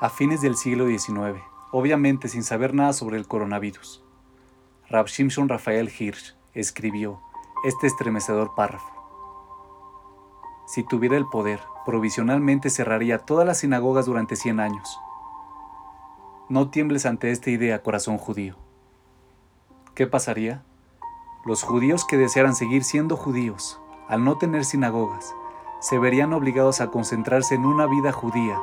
A fines del siglo XIX, obviamente sin saber nada sobre el coronavirus, Rab Shimshon Rafael Hirsch escribió este estremecedor párrafo. Si tuviera el poder, provisionalmente cerraría todas las sinagogas durante 100 años. No tiembles ante esta idea, corazón judío. ¿Qué pasaría? Los judíos que desearan seguir siendo judíos, al no tener sinagogas, se verían obligados a concentrarse en una vida judía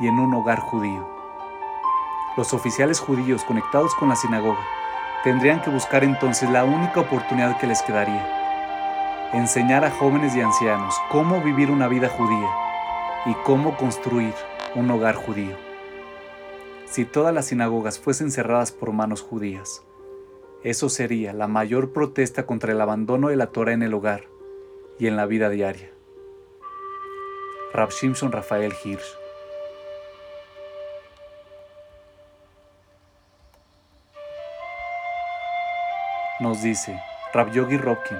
y en un hogar judío. Los oficiales judíos conectados con la sinagoga tendrían que buscar entonces la única oportunidad que les quedaría, enseñar a jóvenes y ancianos cómo vivir una vida judía y cómo construir un hogar judío. Si todas las sinagogas fuesen cerradas por manos judías, eso sería la mayor protesta contra el abandono de la Torah en el hogar y en la vida diaria. Rab Shimson Rafael Hirsch Nos dice Rab Yogi Robkin,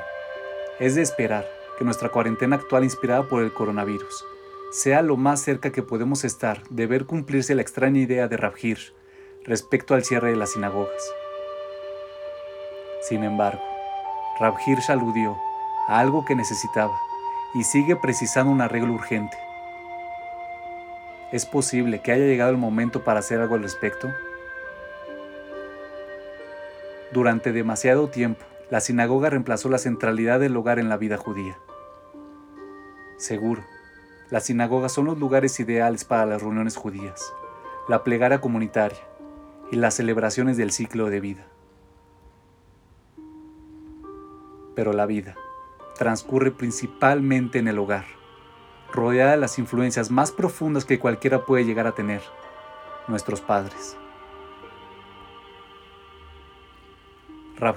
es de esperar que nuestra cuarentena actual inspirada por el coronavirus sea lo más cerca que podemos estar de ver cumplirse la extraña idea de Rab Hirsch respecto al cierre de las sinagogas. Sin embargo, Rab Hirsch aludió a algo que necesitaba y sigue precisando un arreglo urgente. ¿Es posible que haya llegado el momento para hacer algo al respecto? Durante demasiado tiempo, la sinagoga reemplazó la centralidad del hogar en la vida judía. Seguro, las sinagogas son los lugares ideales para las reuniones judías, la plegaria comunitaria y las celebraciones del ciclo de vida. Pero la vida transcurre principalmente en el hogar, rodeada de las influencias más profundas que cualquiera puede llegar a tener, nuestros padres. Rab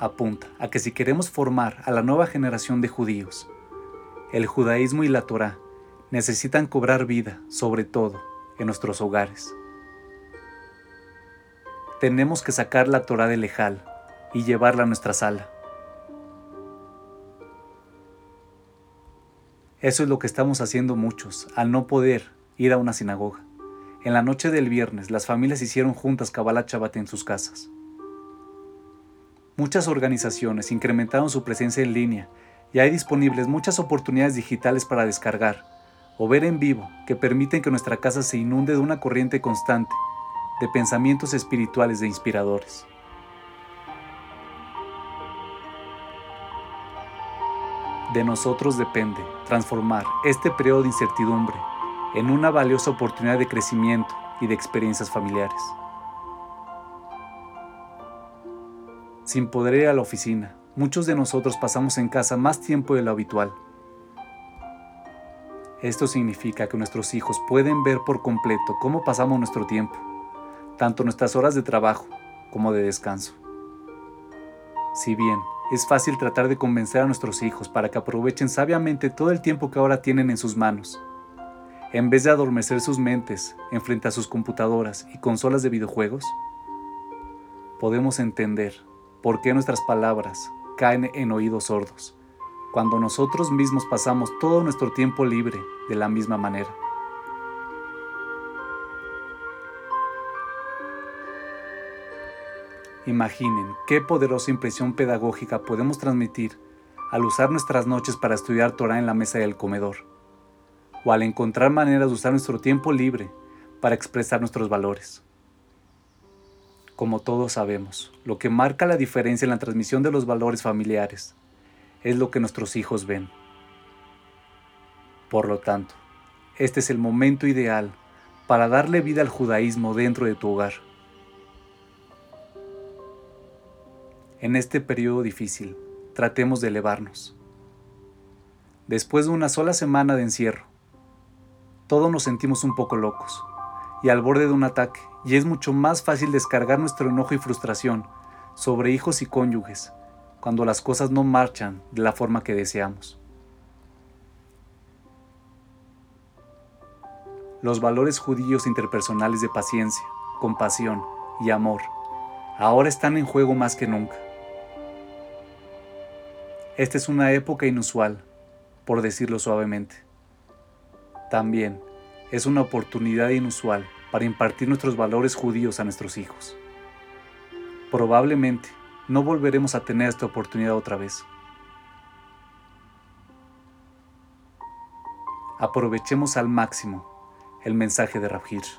apunta a que si queremos formar a la nueva generación de judíos, el judaísmo y la Torah necesitan cobrar vida, sobre todo en nuestros hogares. Tenemos que sacar la Torah del lejal y llevarla a nuestra sala. Eso es lo que estamos haciendo muchos, al no poder ir a una sinagoga. En la noche del viernes, las familias hicieron juntas Kabbalah Shabbat en sus casas. Muchas organizaciones incrementaron su presencia en línea y hay disponibles muchas oportunidades digitales para descargar o ver en vivo que permiten que nuestra casa se inunde de una corriente constante de pensamientos espirituales e inspiradores. De nosotros depende transformar este periodo de incertidumbre en una valiosa oportunidad de crecimiento y de experiencias familiares. Sin poder ir a la oficina, muchos de nosotros pasamos en casa más tiempo de lo habitual esto significa que nuestros hijos pueden ver por completo cómo pasamos nuestro tiempo, tanto nuestras horas de trabajo como de descanso. Si bien es fácil tratar de convencer a nuestros hijos para que aprovechen sabiamente todo el tiempo que ahora tienen en sus manos, en vez de adormecer sus mentes en frente a sus computadoras y consolas de videojuegos, podemos entender por qué nuestras palabras caen en oídos sordos cuando nosotros mismos pasamos todo nuestro tiempo libre de la misma manera. Imaginen qué poderosa impresión pedagógica podemos transmitir al usar nuestras noches para estudiar Torah en la mesa del comedor, o al encontrar maneras de usar nuestro tiempo libre para expresar nuestros valores. Como todos sabemos, lo que marca la diferencia en la transmisión de los valores familiares es lo que nuestros hijos ven. Por lo tanto, este es el momento ideal para darle vida al judaísmo dentro de tu hogar. En este periodo difícil, tratemos de elevarnos. Después de una sola semana de encierro, todos nos sentimos un poco locos y al borde de un ataque, y es mucho más fácil descargar nuestro enojo y frustración sobre hijos y cónyuges cuando las cosas no marchan de la forma que deseamos. Los valores judíos interpersonales de paciencia, compasión y amor ahora están en juego más que nunca. Esta es una época inusual, por decirlo suavemente. También es una oportunidad inusual para impartir nuestros valores judíos a nuestros hijos. Probablemente no volveremos a tener esta oportunidad otra vez. Aprovechemos al máximo el mensaje de Rav Hirsch.